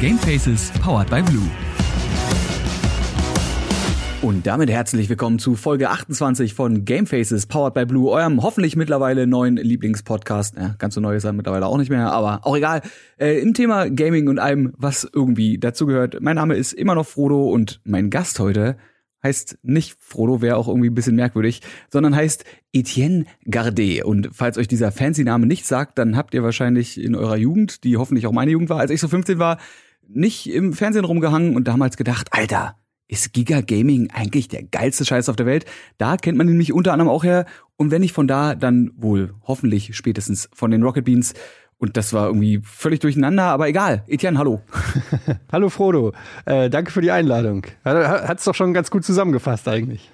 Gamefaces powered by Blue. Und damit herzlich willkommen zu Folge 28 von Gamefaces powered by Blue, eurem hoffentlich mittlerweile neuen Lieblingspodcast. Ja, ganz so neu ist er mittlerweile auch nicht mehr, aber auch egal. Äh, Im Thema Gaming und allem, was irgendwie dazugehört. Mein Name ist immer noch Frodo und mein Gast heute heißt nicht Frodo, wäre auch irgendwie ein bisschen merkwürdig, sondern heißt Etienne Gardet. Und falls euch dieser fancy Name nicht sagt, dann habt ihr wahrscheinlich in eurer Jugend, die hoffentlich auch meine Jugend war, als ich so 15 war, nicht im Fernsehen rumgehangen und damals gedacht, Alter, ist Giga Gaming eigentlich der geilste Scheiß auf der Welt? Da kennt man ihn nämlich unter anderem auch her. Und wenn nicht von da, dann wohl hoffentlich spätestens von den Rocket Beans. Und das war irgendwie völlig durcheinander, aber egal. Etienne, hallo. hallo Frodo, äh, danke für die Einladung. Hat's doch schon ganz gut zusammengefasst eigentlich.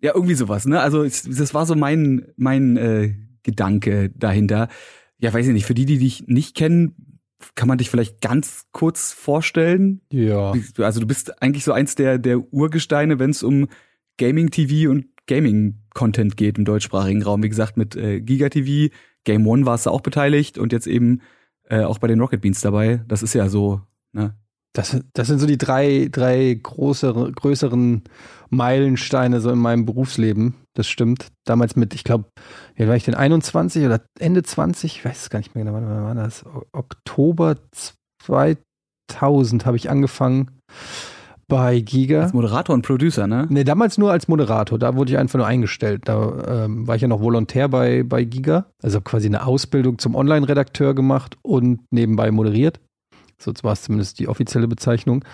Ja, irgendwie sowas, ne? Also das war so mein, mein äh, Gedanke dahinter. Ja, weiß ich nicht, für die, die dich nicht kennen, kann man dich vielleicht ganz kurz vorstellen? Ja. Also du bist eigentlich so eins der, der Urgesteine, wenn es um Gaming-TV und Gaming-Content geht im deutschsprachigen Raum. Wie gesagt, mit äh, Giga TV, Game One warst du auch beteiligt und jetzt eben äh, auch bei den Rocket Beans dabei. Das ist ja so, ne? Das, das sind so die drei, drei größere, größeren Meilensteine so in meinem Berufsleben. Das stimmt. Damals mit, ich glaube, ja, war ich denn 21 oder Ende 20? Ich weiß es gar nicht mehr genau, wann war das? Oktober 2000 habe ich angefangen bei Giga. Als Moderator und Producer, ne? Nee, damals nur als Moderator. Da wurde ich einfach nur eingestellt. Da ähm, war ich ja noch Volontär bei, bei Giga. Also quasi eine Ausbildung zum Online-Redakteur gemacht und nebenbei moderiert. So war es zumindest die offizielle Bezeichnung.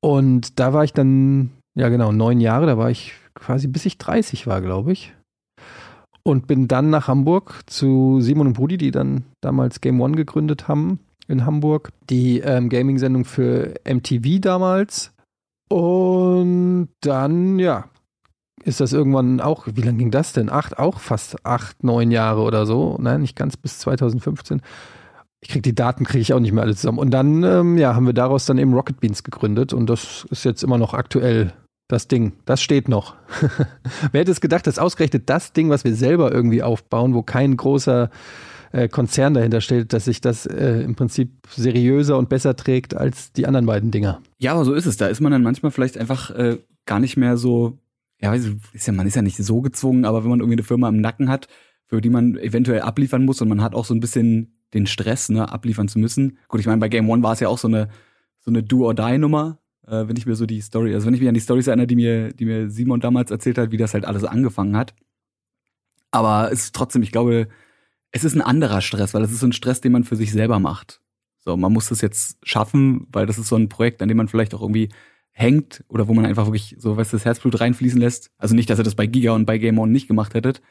Und da war ich dann, ja genau, neun Jahre. Da war ich quasi bis ich 30 war, glaube ich. Und bin dann nach Hamburg zu Simon und Brudi, die dann damals Game One gegründet haben in Hamburg. Die ähm, Gaming-Sendung für MTV damals und dann, ja, ist das irgendwann auch, wie lange ging das denn? Acht, auch fast acht, neun Jahre oder so. Nein, nicht ganz bis 2015. Ich kriege die Daten, kriege ich auch nicht mehr alle zusammen. Und dann, ähm, ja, haben wir daraus dann eben Rocket Beans gegründet und das ist jetzt immer noch aktuell. Das Ding, das steht noch. Wer hätte es gedacht, dass ausgerechnet das Ding, was wir selber irgendwie aufbauen, wo kein großer äh, Konzern dahinter steht, dass sich das äh, im Prinzip seriöser und besser trägt als die anderen beiden Dinger. Ja, aber so ist es. Da ist man dann manchmal vielleicht einfach äh, gar nicht mehr so, ja, ist ja, man ist ja nicht so gezwungen, aber wenn man irgendwie eine Firma im Nacken hat, für die man eventuell abliefern muss und man hat auch so ein bisschen den Stress, ne, abliefern zu müssen. Gut, ich meine, bei Game One war es ja auch so eine, so eine Do-or-Die-Nummer, äh, wenn ich mir so die Story, also wenn ich mich an die Storys erinnere, die mir, die mir Simon damals erzählt hat, wie das halt alles angefangen hat. Aber es ist trotzdem, ich glaube, es ist ein anderer Stress, weil es ist so ein Stress, den man für sich selber macht. So, man muss das jetzt schaffen, weil das ist so ein Projekt, an dem man vielleicht auch irgendwie hängt oder wo man einfach wirklich so, du, das Herzblut reinfließen lässt. Also nicht, dass ihr das bei Giga und bei Game On nicht gemacht hättet.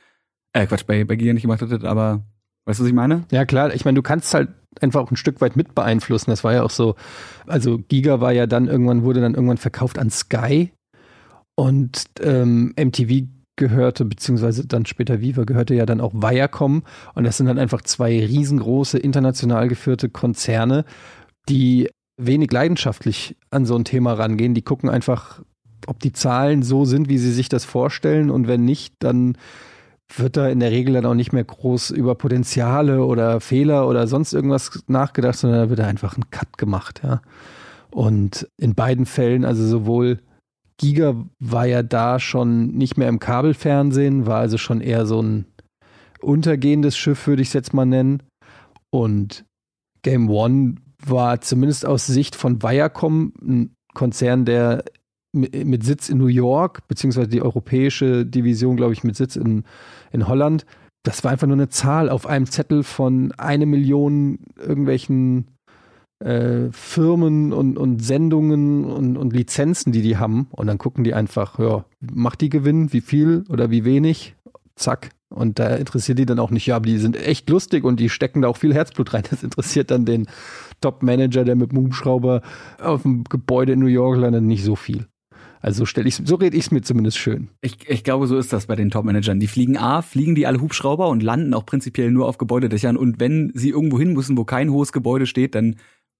Äh, Quatsch, bei, bei Giga nicht gemacht hättet, aber weißt du, was ich meine? Ja, klar. Ich meine, du kannst halt einfach auch ein Stück weit mit beeinflussen. Das war ja auch so, also Giga war ja dann irgendwann, wurde dann irgendwann verkauft an Sky und ähm, MTV gehörte, beziehungsweise dann später Viva, gehörte ja dann auch Viacom. Und das sind dann einfach zwei riesengroße, international geführte Konzerne, die wenig leidenschaftlich an so ein Thema rangehen. Die gucken einfach, ob die Zahlen so sind, wie sie sich das vorstellen. Und wenn nicht, dann wird da in der Regel dann auch nicht mehr groß über Potenziale oder Fehler oder sonst irgendwas nachgedacht, sondern da wird einfach ein Cut gemacht, ja. Und in beiden Fällen, also sowohl Giga war ja da schon nicht mehr im Kabelfernsehen, war also schon eher so ein untergehendes Schiff, würde ich es jetzt mal nennen. Und Game One war zumindest aus Sicht von Viacom ein Konzern, der mit Sitz in New York, beziehungsweise die europäische Division, glaube ich, mit Sitz in, in Holland. Das war einfach nur eine Zahl auf einem Zettel von eine Million irgendwelchen äh, Firmen und, und Sendungen und, und Lizenzen, die die haben. Und dann gucken die einfach, ja, macht die Gewinn, wie viel oder wie wenig? Zack. Und da interessiert die dann auch nicht, ja, aber die sind echt lustig und die stecken da auch viel Herzblut rein. Das interessiert dann den Top-Manager, der mit dem Hubschrauber auf dem Gebäude in New York landet, nicht so viel. Also so stelle ich so rede ich es mir zumindest schön. Ich, ich glaube, so ist das bei den Top-Managern. Die fliegen A, fliegen die alle Hubschrauber und landen auch prinzipiell nur auf Gebäudedächern. Und wenn sie irgendwo hin müssen, wo kein hohes Gebäude steht, dann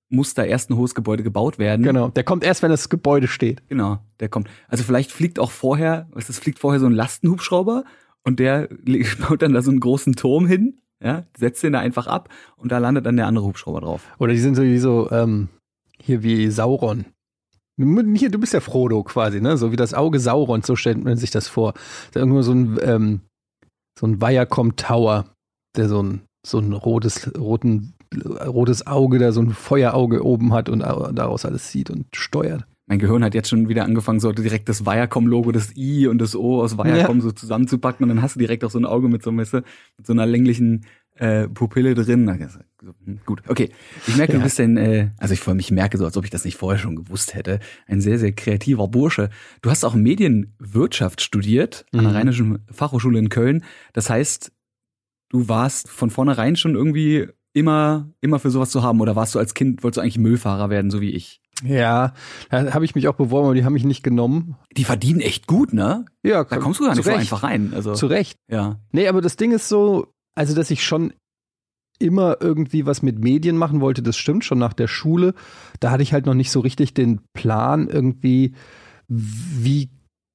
muss da erst ein hohes Gebäude gebaut werden. Genau, der kommt erst, wenn das Gebäude steht. Genau, der kommt. Also vielleicht fliegt auch vorher, was das fliegt vorher so ein Lastenhubschrauber und der baut dann da so einen großen Turm hin, ja, setzt den da einfach ab und da landet dann der andere Hubschrauber drauf. Oder die sind sowieso, ähm, Hier wie Sauron. Hier, du bist ja Frodo quasi, ne? So wie das Auge Saurons, so stellt man sich das vor. Da irgendwo so ein, ähm, so ein Viacom Tower, der so ein, so ein rotes, roten, rotes Auge, da so ein Feuerauge oben hat und daraus alles sieht und steuert. Mein Gehirn hat jetzt schon wieder angefangen, so direkt das Viacom-Logo, das I und das O aus Viacom ja. so zusammenzupacken und dann hast du direkt auch so ein Auge mit so, mit so einer länglichen äh, Pupille drin. Hm, gut, okay. Ich merke, ja. du bist ein, äh, also ich vor mich merke so, als ob ich das nicht vorher schon gewusst hätte, ein sehr, sehr kreativer Bursche. Du hast auch Medienwirtschaft studiert mhm. an der mhm. Rheinischen Fachhochschule in Köln. Das heißt, du warst von vornherein schon irgendwie immer, immer für sowas zu haben oder warst du als Kind, wolltest du eigentlich Müllfahrer werden, so wie ich? Ja, da habe ich mich auch beworben, aber die haben mich nicht genommen. Die verdienen echt gut, ne? Ja, da kommst du gar nicht so einfach rein. Also, zu Recht. Ja. Nee, aber das Ding ist so, also dass ich schon immer irgendwie was mit Medien machen wollte, das stimmt, schon nach der Schule. Da hatte ich halt noch nicht so richtig den Plan irgendwie, wie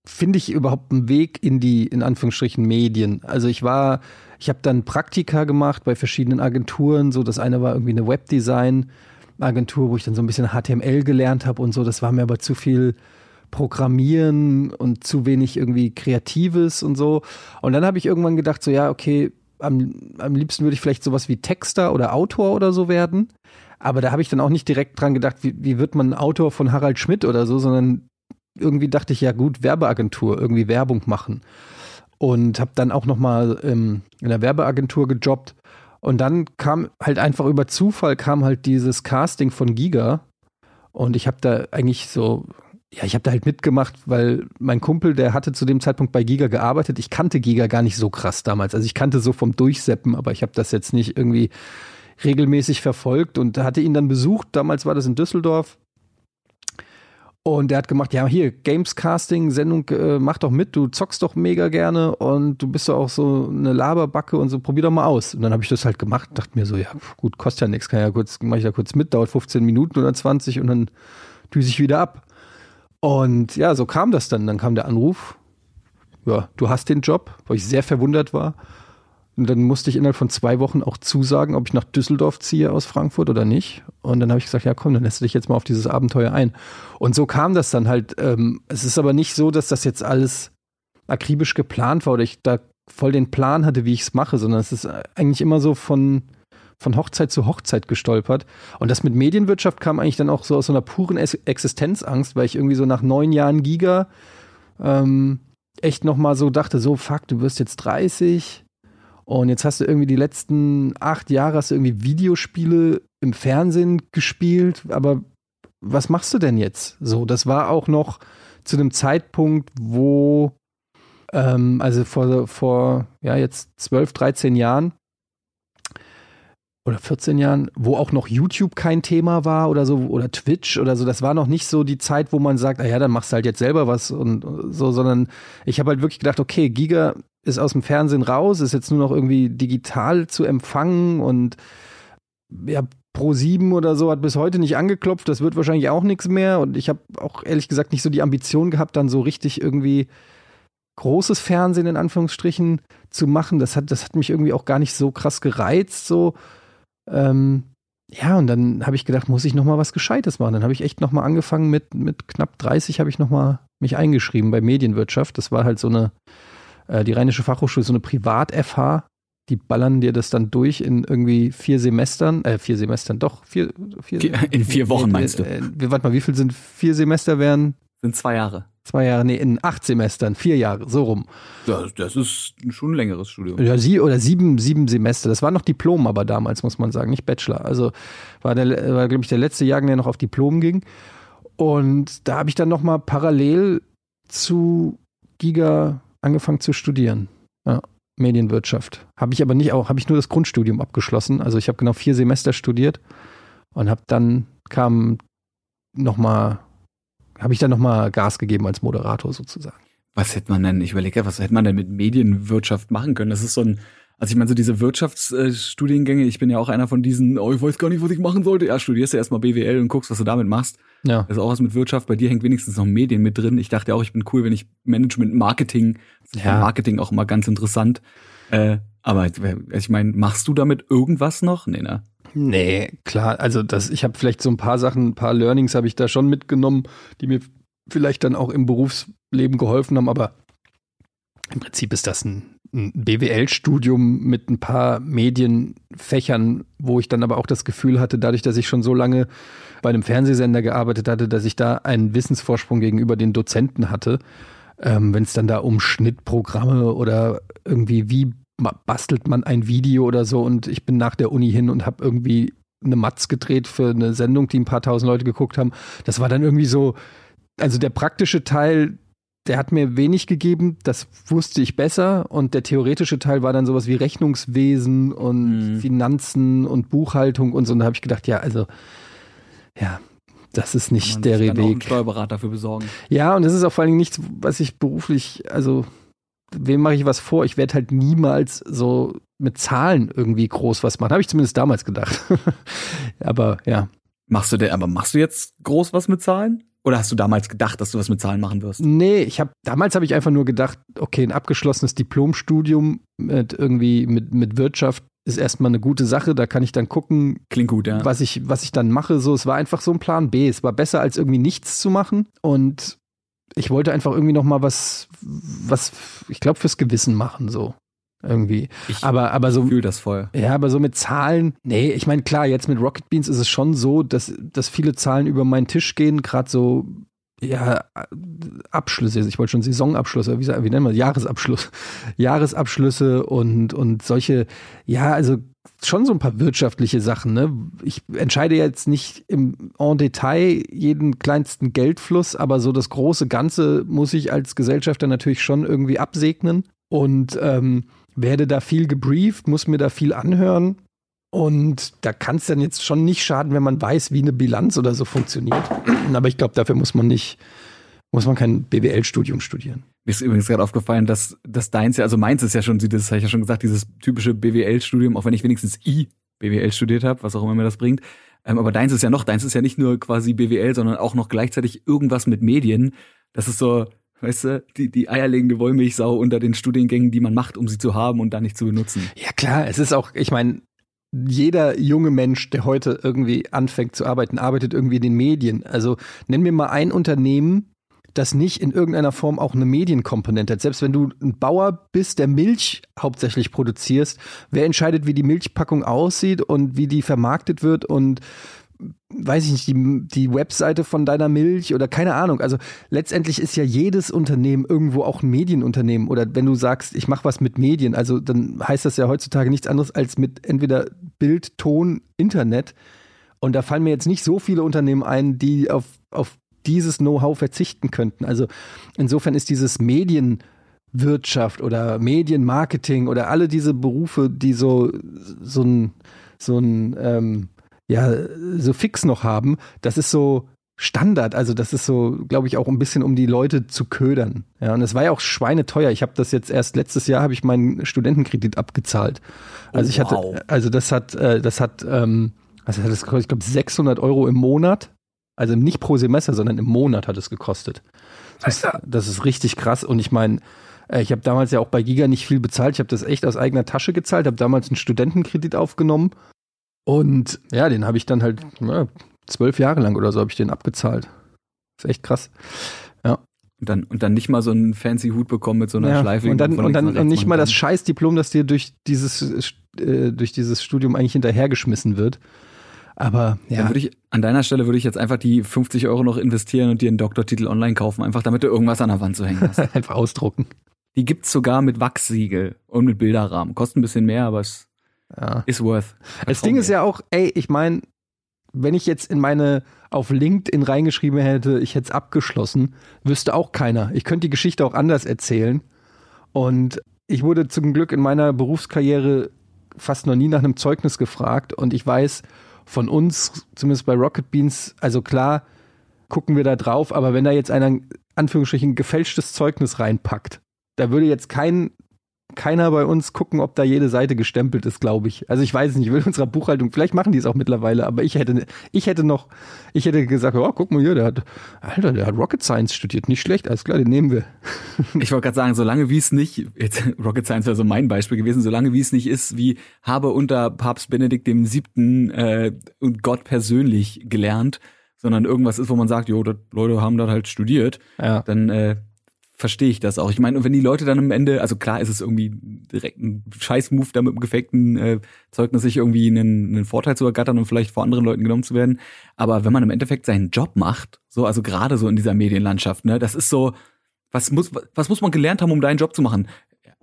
finde ich überhaupt einen Weg in die, in Anführungsstrichen, Medien. Also ich war, ich habe dann Praktika gemacht bei verschiedenen Agenturen, so das eine war irgendwie eine Webdesign-Agentur, wo ich dann so ein bisschen HTML gelernt habe und so, das war mir aber zu viel Programmieren und zu wenig irgendwie Kreatives und so. Und dann habe ich irgendwann gedacht, so ja, okay, am, am liebsten würde ich vielleicht sowas wie Texter oder Autor oder so werden. Aber da habe ich dann auch nicht direkt dran gedacht, wie, wie wird man Autor von Harald Schmidt oder so, sondern irgendwie dachte ich, ja gut, Werbeagentur, irgendwie Werbung machen. Und habe dann auch noch mal ähm, in der Werbeagentur gejobbt. Und dann kam halt einfach über Zufall kam halt dieses Casting von Giga. Und ich habe da eigentlich so ja, ich habe da halt mitgemacht, weil mein Kumpel, der hatte zu dem Zeitpunkt bei Giga gearbeitet. Ich kannte Giga gar nicht so krass damals. Also ich kannte so vom Durchseppen, aber ich habe das jetzt nicht irgendwie regelmäßig verfolgt und hatte ihn dann besucht. Damals war das in Düsseldorf. Und der hat gemacht, ja, hier, Gamescasting, Sendung, äh, mach doch mit, du zockst doch mega gerne und du bist doch auch so eine Laberbacke und so, probier doch mal aus. Und dann habe ich das halt gemacht, dachte mir so, ja, gut, kostet ja nichts, kann ja kurz, mach ich da kurz mit, dauert 15 Minuten oder 20 und dann düse ich wieder ab. Und ja, so kam das dann. Dann kam der Anruf, ja, du hast den Job, wo ich sehr verwundert war. Und dann musste ich innerhalb von zwei Wochen auch zusagen, ob ich nach Düsseldorf ziehe aus Frankfurt oder nicht. Und dann habe ich gesagt, ja komm, dann lässt du dich jetzt mal auf dieses Abenteuer ein. Und so kam das dann halt. Ähm, es ist aber nicht so, dass das jetzt alles akribisch geplant war oder ich da voll den Plan hatte, wie ich es mache, sondern es ist eigentlich immer so von, von Hochzeit zu Hochzeit gestolpert. Und das mit Medienwirtschaft kam eigentlich dann auch so aus so einer puren Existenzangst, weil ich irgendwie so nach neun Jahren Giga ähm, echt nochmal so dachte, so fuck, du wirst jetzt 30 und jetzt hast du irgendwie die letzten acht Jahre hast du irgendwie Videospiele im Fernsehen gespielt, aber was machst du denn jetzt? So, das war auch noch zu dem Zeitpunkt, wo ähm, also vor, vor ja jetzt 12, 13 Jahren, oder 14 Jahren, wo auch noch YouTube kein Thema war oder so, oder Twitch oder so. Das war noch nicht so die Zeit, wo man sagt, ah ja, dann machst du halt jetzt selber was und so, sondern ich habe halt wirklich gedacht, okay, Giga ist aus dem Fernsehen raus, ist jetzt nur noch irgendwie digital zu empfangen und ja, Pro 7 oder so hat bis heute nicht angeklopft, das wird wahrscheinlich auch nichts mehr und ich habe auch ehrlich gesagt nicht so die Ambition gehabt, dann so richtig irgendwie großes Fernsehen in Anführungsstrichen zu machen. Das hat, das hat mich irgendwie auch gar nicht so krass gereizt, so ähm, ja, und dann habe ich gedacht, muss ich noch mal was Gescheites machen. Dann habe ich echt noch mal angefangen mit, mit knapp 30 habe ich noch mal mich eingeschrieben bei Medienwirtschaft. Das war halt so eine, äh, die Rheinische Fachhochschule, so eine Privat-FH. Die ballern dir das dann durch in irgendwie vier Semestern, äh, vier Semestern, doch, vier, vier in vier Wochen meinst du? Äh, warte mal, wie viel sind vier Semester wären? Sind zwei Jahre. Zwei Jahre, nee, in acht Semestern, vier Jahre, so rum. Ja, das ist schon ein längeres Studium. Ja, sie oder sieben, sieben Semester. Das war noch Diplom, aber damals muss man sagen, nicht Bachelor. Also war der, war glaube ich der letzte Jahrgang, der noch auf Diplom ging. Und da habe ich dann noch mal parallel zu Giga angefangen zu studieren. Ja, Medienwirtschaft. Habe ich aber nicht auch, habe ich nur das Grundstudium abgeschlossen. Also ich habe genau vier Semester studiert und habe dann kam noch mal habe ich dann nochmal Gas gegeben als Moderator sozusagen. Was hätte man denn, ich überlege, was hätte man denn mit Medienwirtschaft machen können? Das ist so ein, also ich meine, so diese Wirtschaftsstudiengänge, ich bin ja auch einer von diesen, oh, ich weiß gar nicht, was ich machen sollte. Ja, studierst du erstmal BWL und guckst, was du damit machst. Ja. Das ist auch was mit Wirtschaft. Bei dir hängt wenigstens noch Medien mit drin. Ich dachte ja auch, ich bin cool, wenn ich Management, Marketing, ja. Marketing auch immer ganz interessant. Äh, aber ich meine, machst du damit irgendwas noch? Nee, ne? Nee, klar. Also das, ich habe vielleicht so ein paar Sachen, ein paar Learnings habe ich da schon mitgenommen, die mir vielleicht dann auch im Berufsleben geholfen haben, aber im Prinzip ist das ein, ein BWL-Studium mit ein paar Medienfächern, wo ich dann aber auch das Gefühl hatte, dadurch, dass ich schon so lange bei einem Fernsehsender gearbeitet hatte, dass ich da einen Wissensvorsprung gegenüber den Dozenten hatte. Ähm, Wenn es dann da um Schnittprogramme oder irgendwie wie bastelt man ein Video oder so und ich bin nach der Uni hin und habe irgendwie eine Matz gedreht für eine Sendung, die ein paar tausend Leute geguckt haben. Das war dann irgendwie so, also der praktische Teil, der hat mir wenig gegeben, das wusste ich besser und der theoretische Teil war dann sowas wie Rechnungswesen und mhm. Finanzen und Buchhaltung und so und da habe ich gedacht, ja, also ja, das ist nicht der Weg. Steuerberater für besorgen. Ja, und das ist auch vor allen Dingen nichts, was ich beruflich, also wem mache ich was vor? Ich werde halt niemals so mit Zahlen irgendwie groß was machen. Habe ich zumindest damals gedacht. aber ja. Machst du denn, aber machst du jetzt groß was mit Zahlen? Oder hast du damals gedacht, dass du was mit Zahlen machen wirst? Nee, ich habe damals habe ich einfach nur gedacht, okay, ein abgeschlossenes Diplomstudium mit irgendwie mit mit Wirtschaft ist erstmal eine gute Sache, da kann ich dann gucken, klingt gut, ja. Was ich was ich dann mache, so es war einfach so ein Plan B, es war besser als irgendwie nichts zu machen und ich wollte einfach irgendwie noch mal was, was, ich glaube fürs Gewissen machen so irgendwie. Ich aber aber so fühle das voll. Ja, aber so mit Zahlen, nee, ich meine klar, jetzt mit Rocket Beans ist es schon so, dass dass viele Zahlen über meinen Tisch gehen, gerade so ja, Abschlüsse, ich wollte schon Saisonabschlüsse, wie, wie nennen wir Jahresabschluss, Jahresabschlüsse und, und solche, ja, also schon so ein paar wirtschaftliche Sachen. Ne? Ich entscheide jetzt nicht im en Detail jeden kleinsten Geldfluss, aber so das große Ganze muss ich als Gesellschafter natürlich schon irgendwie absegnen und ähm, werde da viel gebrieft, muss mir da viel anhören. Und da kann es dann jetzt schon nicht schaden, wenn man weiß, wie eine Bilanz oder so funktioniert. Aber ich glaube, dafür muss man nicht, muss man kein BWL-Studium studieren. Mir ist übrigens gerade aufgefallen, dass, dass deins ja, also meins ist ja schon, das habe ich ja schon gesagt, dieses typische BWL-Studium, auch wenn ich wenigstens I BWL studiert habe, was auch immer mir das bringt. Ähm, aber deins ist ja noch, deins ist ja nicht nur quasi BWL, sondern auch noch gleichzeitig irgendwas mit Medien. Das ist so, weißt du, die, die eierlegende Wollmilchsau unter den Studiengängen, die man macht, um sie zu haben und dann nicht zu benutzen. Ja klar, es ist auch, ich meine, jeder junge Mensch, der heute irgendwie anfängt zu arbeiten, arbeitet irgendwie in den Medien. Also nenn mir mal ein Unternehmen, das nicht in irgendeiner Form auch eine Medienkomponente hat. Selbst wenn du ein Bauer bist, der Milch hauptsächlich produzierst, wer entscheidet, wie die Milchpackung aussieht und wie die vermarktet wird und weiß ich nicht, die, die Webseite von deiner Milch oder keine Ahnung. Also letztendlich ist ja jedes Unternehmen irgendwo auch ein Medienunternehmen. Oder wenn du sagst, ich mache was mit Medien, also dann heißt das ja heutzutage nichts anderes als mit entweder Bild, Ton, Internet. Und da fallen mir jetzt nicht so viele Unternehmen ein, die auf, auf dieses Know-how verzichten könnten. Also insofern ist dieses Medienwirtschaft oder Medienmarketing oder alle diese Berufe, die so, so ein, so ein, ähm, ja, so fix noch haben, das ist so Standard. Also das ist so, glaube ich, auch ein bisschen, um die Leute zu ködern. Ja, und es war ja auch schweineteuer. Ich habe das jetzt erst letztes Jahr habe ich meinen Studentenkredit abgezahlt. Also ich wow. hatte, also das hat, äh, das hat, ähm, also das hat, ich glaube, 600 Euro im Monat. Also nicht pro Semester, sondern im Monat hat es gekostet. Das, ist, das ist richtig krass. Und ich meine, äh, ich habe damals ja auch bei Giga nicht viel bezahlt. Ich habe das echt aus eigener Tasche gezahlt, habe damals einen Studentenkredit aufgenommen. Und ja, den habe ich dann halt ja, zwölf Jahre lang oder so habe ich den abgezahlt. Das ist echt krass. Ja. Und dann, und dann nicht mal so einen fancy Hut bekommen mit so einer ja, Schleife. Und dann, und dann und nicht mal das Scheißdiplom, das dir durch dieses, äh, durch dieses Studium eigentlich hinterhergeschmissen wird. Aber ja. Dann würde ich, an deiner Stelle würde ich jetzt einfach die 50 Euro noch investieren und dir einen Doktortitel online kaufen, einfach damit du irgendwas an der Wand zu hängen hast. einfach ausdrucken. Die gibt's sogar mit Wachssiegel und mit Bilderrahmen. Kostet ein bisschen mehr, aber es ja. ist worth. Das Ding ist ja auch, ey, ich meine, wenn ich jetzt in meine auf LinkedIn reingeschrieben hätte, ich hätte es abgeschlossen, wüsste auch keiner. Ich könnte die Geschichte auch anders erzählen. Und ich wurde zum Glück in meiner Berufskarriere fast noch nie nach einem Zeugnis gefragt und ich weiß, von uns, zumindest bei Rocket Beans, also klar, gucken wir da drauf, aber wenn da jetzt einer, Anführungsstrichen, gefälschtes Zeugnis reinpackt, da würde jetzt kein keiner bei uns gucken, ob da jede Seite gestempelt ist, glaube ich. Also ich weiß nicht, ich will unserer Buchhaltung, vielleicht machen die es auch mittlerweile, aber ich hätte, ich hätte noch, ich hätte gesagt, oh, guck mal hier, der hat, Alter, der hat Rocket Science studiert, nicht schlecht, alles klar, den nehmen wir. Ich wollte gerade sagen, solange wie es nicht, jetzt, Rocket Science wäre so mein Beispiel gewesen, solange wie es nicht ist, wie habe unter Papst Benedikt dem Siebten äh, und Gott persönlich gelernt, sondern irgendwas ist, wo man sagt, jo, das, Leute haben das halt studiert, Ja. dann äh, verstehe ich das auch. Ich meine, und wenn die Leute dann am Ende, also klar ist es irgendwie direkt ein Scheiß-Move, da mit dem gefakten äh, Zeugnis sich irgendwie einen, einen Vorteil zu ergattern und vielleicht vor anderen Leuten genommen zu werden. Aber wenn man im Endeffekt seinen Job macht, so, also gerade so in dieser Medienlandschaft, ne, das ist so, was muss, was muss man gelernt haben, um deinen Job zu machen?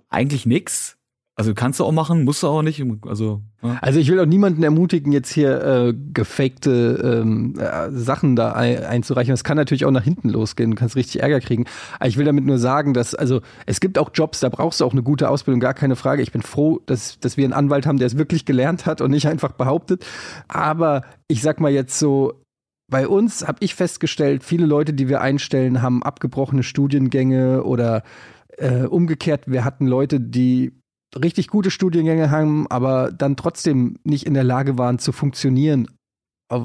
Eigentlich nix. Also kannst du auch machen, musst du auch nicht. Also, ja. Also ich will auch niemanden ermutigen, jetzt hier äh, gefakte ähm, äh, Sachen da ein, einzureichen. Das kann natürlich auch nach hinten losgehen, du kannst richtig Ärger kriegen. Aber ich will damit nur sagen, dass, also es gibt auch Jobs, da brauchst du auch eine gute Ausbildung, gar keine Frage. Ich bin froh, dass, dass wir einen Anwalt haben, der es wirklich gelernt hat und nicht einfach behauptet. Aber ich sag mal jetzt so, bei uns habe ich festgestellt, viele Leute, die wir einstellen, haben abgebrochene Studiengänge oder äh, umgekehrt, wir hatten Leute, die richtig gute Studiengänge haben, aber dann trotzdem nicht in der Lage waren zu funktionieren,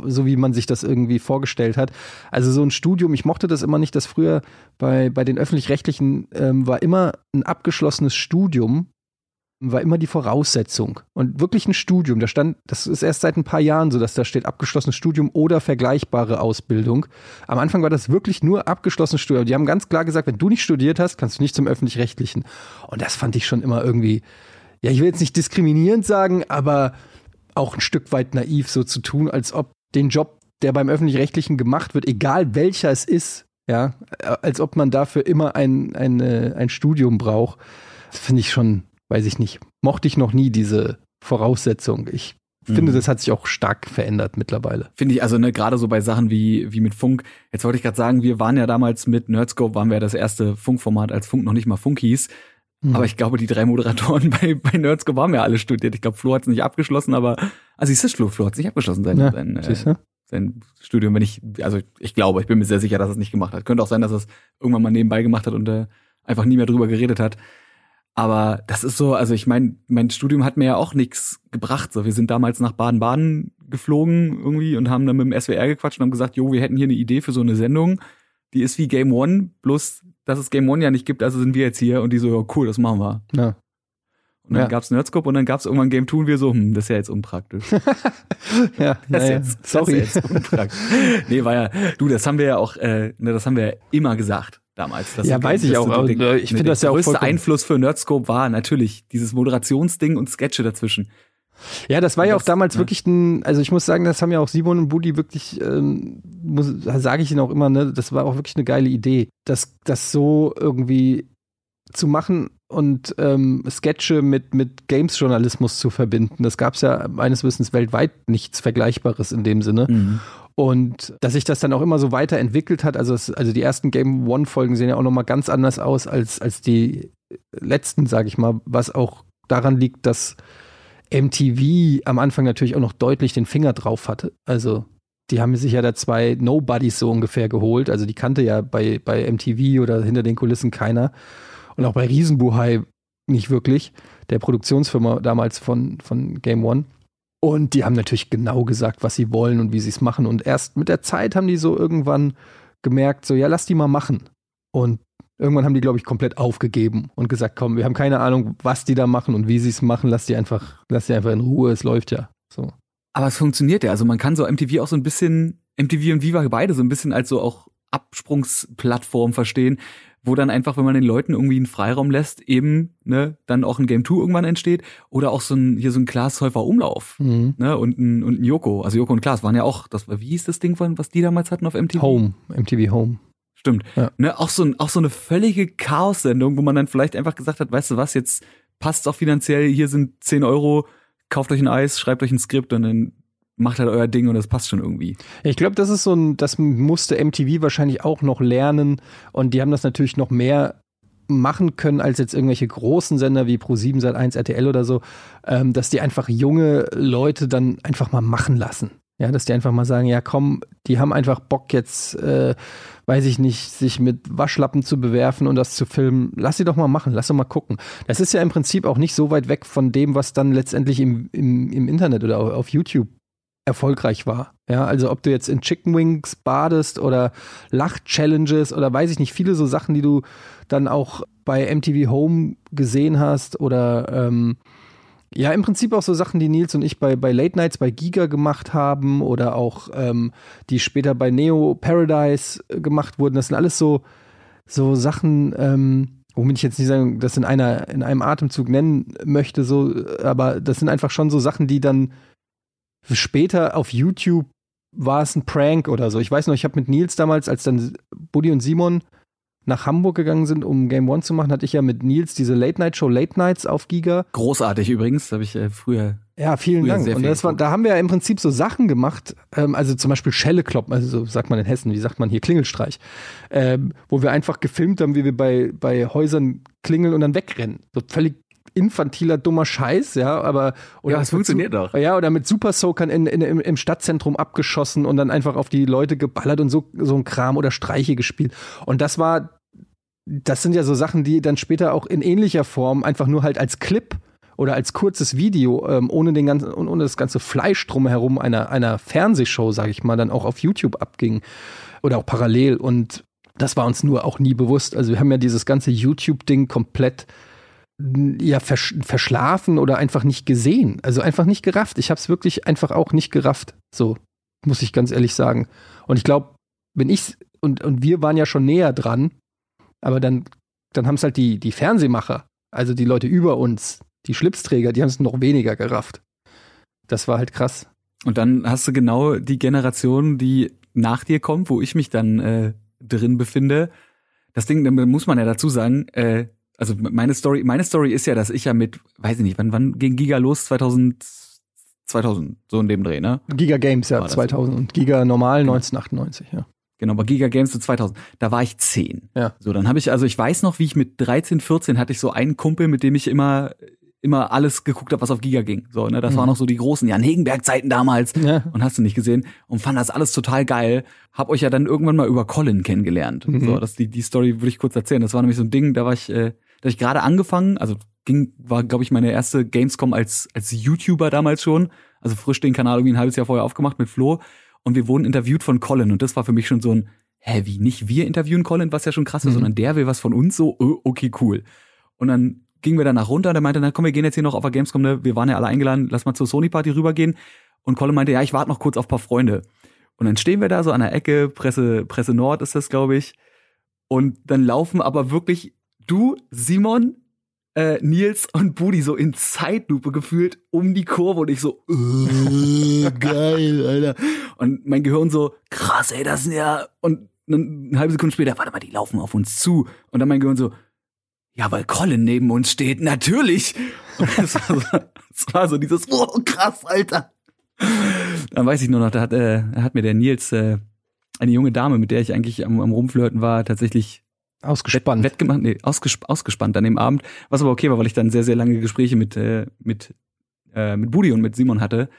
so wie man sich das irgendwie vorgestellt hat. Also so ein Studium, ich mochte das immer nicht, dass früher bei, bei den öffentlich-rechtlichen ähm, war immer ein abgeschlossenes Studium, war immer die Voraussetzung. Und wirklich ein Studium, da stand, das ist erst seit ein paar Jahren so, dass da steht abgeschlossenes Studium oder vergleichbare Ausbildung. Am Anfang war das wirklich nur abgeschlossenes Studium. Die haben ganz klar gesagt, wenn du nicht studiert hast, kannst du nicht zum öffentlich-rechtlichen. Und das fand ich schon immer irgendwie, ja, ich will jetzt nicht diskriminierend sagen, aber auch ein Stück weit naiv so zu tun, als ob den Job, der beim öffentlich-rechtlichen gemacht wird, egal welcher es ist, ja, als ob man dafür immer ein, ein, äh, ein Studium braucht. Das finde ich schon, weiß ich nicht, mochte ich noch nie diese Voraussetzung. Ich finde, Mhm. das hat sich auch stark verändert mittlerweile. Finde ich, also ne, gerade so bei Sachen wie, wie mit Funk. Jetzt wollte ich gerade sagen, wir waren ja damals mit Nerdscope, waren wir ja das erste Funkformat, als Funk noch nicht mal Funk hieß. Mhm. Aber ich glaube, die drei Moderatoren bei, bei Nerdscope haben ja alle studiert. Ich glaube, Flo hat es nicht abgeschlossen, aber, also siehst du, Flo, Flo hat es nicht abgeschlossen, sein, Ja, sein, äh, sein Studium, wenn ich, also ich glaube, ich bin mir sehr sicher, dass er es nicht gemacht hat. Könnte auch sein, dass er es irgendwann mal nebenbei gemacht hat und äh, einfach nie mehr drüber geredet hat. Aber das ist so, also ich meine, mein Studium hat mir ja auch nichts gebracht. So, wir sind damals nach Baden-Baden geflogen irgendwie und haben dann mit dem SWR gequatscht und haben gesagt, jo, wir hätten hier eine Idee für so eine Sendung. Die ist wie Game One, bloß dass es Game One ja nicht gibt, also sind wir jetzt hier und die so, ja, cool, das machen wir. Ja. Und dann Ja. gab's Nerdscope und dann gab's irgendwann Game Two und wir so, hm, das ist ja jetzt unpraktisch. ja, Das ist naja, jetzt, sorry. Das ist jetzt unpraktisch. nee, war ja, du, das haben wir ja auch, äh, ne, das haben wir ja immer gesagt damals. dass Ja, weiß ich auch, der- ich finde das ja auch Der größte Einfluss für Nerdscope war natürlich dieses Moderationsding und Sketche dazwischen. Ja, das war ja Das- auch damals ne? wirklich ein, also ich muss sagen, das haben ja auch Simon und Budi wirklich, ähm, sage ich ihnen auch immer, ne, das war auch wirklich eine geile Idee, das, das so irgendwie zu machen und ähm, Sketche mit, mit Games-Journalismus zu verbinden. Das gab es ja meines Wissens weltweit nichts Vergleichbares in dem Sinne. Und dass sich das dann auch immer so weiterentwickelt hat, also, es, also die ersten Game One-Folgen sehen ja auch nochmal ganz anders aus als, als die letzten, sage ich mal, was auch daran liegt, dass MTV am Anfang natürlich auch noch deutlich den Finger drauf hatte. Also die haben sich ja da zwei Nobodies so ungefähr geholt. Also die kannte ja bei, bei MTV oder hinter den Kulissen keiner. Und auch bei Riesenbuhai nicht wirklich, der Produktionsfirma damals von, von Game One. Und die haben natürlich genau gesagt, was sie wollen und wie sie es machen. Und erst mit der Zeit haben die so irgendwann gemerkt, so, ja, lass die mal machen. Und irgendwann haben die, glaube ich, komplett aufgegeben und gesagt, komm, wir haben keine Ahnung, was die da machen und wie sie es machen, lass die einfach, lass die einfach in Ruhe, es läuft ja. So. Aber es funktioniert ja. Also man kann so MTV auch so ein bisschen, MTV und Viva beide so ein bisschen als so auch Absprungsplattform verstehen, wo dann einfach, wenn man den Leuten irgendwie einen Freiraum lässt, eben, ne, dann auch ein Game 2 irgendwann entsteht oder auch so ein, hier so ein Klaas Häufer Umlauf, Mhm. ne, und ein, und ein Joko. Also Joko und Klaas waren ja auch, das war, wie hieß das Ding von, was die damals hatten auf MTV? Home, MTV Home. Stimmt. Ja. Ne, auch so, ein, auch so eine völlige Chaos-Sendung, wo man dann vielleicht einfach gesagt hat, weißt du was, jetzt passt auch finanziell, hier sind 10 Euro, kauft euch ein Eis, schreibt euch ein Skript und dann macht halt euer Ding und das passt schon irgendwie. Ich glaube, das ist so ein, das musste MTV wahrscheinlich auch noch lernen und die haben das natürlich noch mehr machen können als jetzt irgendwelche großen Sender wie Pro7 Sat1 RTL oder so, ähm, dass die einfach junge Leute dann einfach mal machen lassen. Ja, dass die einfach mal sagen, ja komm, die haben einfach Bock jetzt, äh, weiß ich nicht, sich mit Waschlappen zu bewerfen und das zu filmen. Lass sie doch mal machen, lass doch mal gucken. Das ist ja im Prinzip auch nicht so weit weg von dem, was dann letztendlich im, im, im Internet oder auf YouTube erfolgreich war. Ja, also ob du jetzt in Chicken Wings badest oder Lach-Challenges oder weiß ich nicht, viele so Sachen, die du dann auch bei MTV Home gesehen hast oder ähm, ja, im Prinzip auch so Sachen, die Nils und ich bei, bei Late Nights bei Giga gemacht haben oder auch ähm, die später bei Neo Paradise äh, gemacht wurden. Das sind alles so, so Sachen, ähm, womit ich jetzt nicht sagen, das in einer, in einem Atemzug nennen möchte, so, aber das sind einfach schon so Sachen, die dann später auf YouTube war es ein Prank oder so. Ich weiß noch, ich habe mit Nils damals, als dann Buddy und Simon nach Hamburg gegangen sind, um Game One zu machen, hatte ich ja mit Nils diese Late-Night-Show Late Nights auf Giga. Großartig übrigens, habe ich äh, früher. Ja, vielen früher Dank. Und das war, da haben wir ja im Prinzip so Sachen gemacht, ähm, also zum Beispiel Schelle kloppen, also so sagt man in Hessen, wie sagt man hier, Klingelstreich, ähm, wo wir einfach gefilmt haben, wie wir bei, bei Häusern klingeln und dann wegrennen. So völlig infantiler, dummer Scheiß, ja, aber oder Ja, es funktioniert doch. Ja, oder mit Super Soakern in, in, im, im Stadtzentrum abgeschossen und dann einfach auf die Leute geballert und so, so ein Kram oder Streiche gespielt. Und das war, das sind ja so Sachen, die dann später auch in ähnlicher Form einfach nur halt als Clip oder als kurzes Video, ähm, ohne den ganzen, ohne das ganze Fleisch drumherum einer, einer Fernsehshow, sag ich mal, dann auch auf YouTube abging. Oder auch parallel. Und das war uns nur auch nie bewusst. Also wir haben ja dieses ganze YouTube-Ding komplett ja versch verschlafen oder einfach nicht gesehen. Also einfach nicht gerafft. Ich habe es wirklich einfach auch nicht gerafft. So muss ich ganz ehrlich sagen. Und ich glaube, wenn ich und und wir waren ja schon näher dran, aber dann dann haben es halt die die Fernsehmacher, also die Leute über uns, die Schlipsträger, die haben es noch weniger gerafft. Das war halt krass. Und dann hast du genau die Generation, die nach dir kommt, wo ich mich dann äh, drin befinde. Das Ding, da muss man ja dazu sagen, äh, also meine Story, meine Story ist ja, dass ich ja mit, weiß ich nicht, wann, wann ging Giga los? 2000, 2000, so in dem Dreh, ne? Giga Games ja War das 2000 und Giga normal 1998, ja. Genau, bei Giga Games so 2000. Da war ich 10. Ja. So, dann habe ich, also ich weiß noch, wie ich mit 13, 14 hatte ich so einen Kumpel, mit dem ich immer, immer alles geguckt habe, was auf Giga ging. So, ne, das Mhm. waren noch so die großen Jan Hegenberg-Zeiten damals. Ja. Und hast du nicht gesehen und fand das alles total geil. Hab euch ja dann irgendwann mal über Colin kennengelernt. Mhm. So, das die die Story würde ich kurz erzählen. Das war nämlich so ein Ding, da war ich, äh, da ich gerade angefangen, also ging war glaube ich meine erste Gamescom als als YouTuber damals schon, also frisch den Kanal irgendwie ein halbes Jahr vorher aufgemacht mit Flo und wir wurden interviewt von Colin und das war für mich schon so ein hä, wie nicht wir interviewen Colin, was ja schon krass ist, Mhm. sondern der will was von uns so, äh, okay, cool. Und dann gingen wir danach runter, der meinte, na komm, wir gehen jetzt hier noch auf der Gamescom, ne? wir waren ja alle eingeladen, lass mal zur Sony Party rübergehen. Und Colin meinte, ja, ich warte noch kurz auf paar Freunde. Und dann stehen wir da so an der Ecke, Presse, Presse Nord ist das, glaube ich. Und dann laufen aber wirklich du, Simon, äh, Nils und Budi so in Zeitlupe gefühlt um die Kurve und ich so, äh, geil, Alter. Und mein Gehirn so, krass, ey, das sind ja, und dann eine halbe Sekunde später, warte mal, die laufen auf uns zu. Und dann mein Gehirn so, ja, weil Colin neben uns steht, natürlich. Und das war so, das war so dieses, oh, krass, Alter. Dann weiß ich nur noch, da hat, äh, hat mir der Nils, äh, eine junge Dame, mit der ich eigentlich am, am Rumflirten war, tatsächlich Ausgespannt. Wett, wettgemacht, nee, ausgesp ausgespannt an dem Abend. Was aber okay war, weil ich dann sehr, sehr lange Gespräche mit, äh, mit, äh, mit Budi und mit Simon hatte.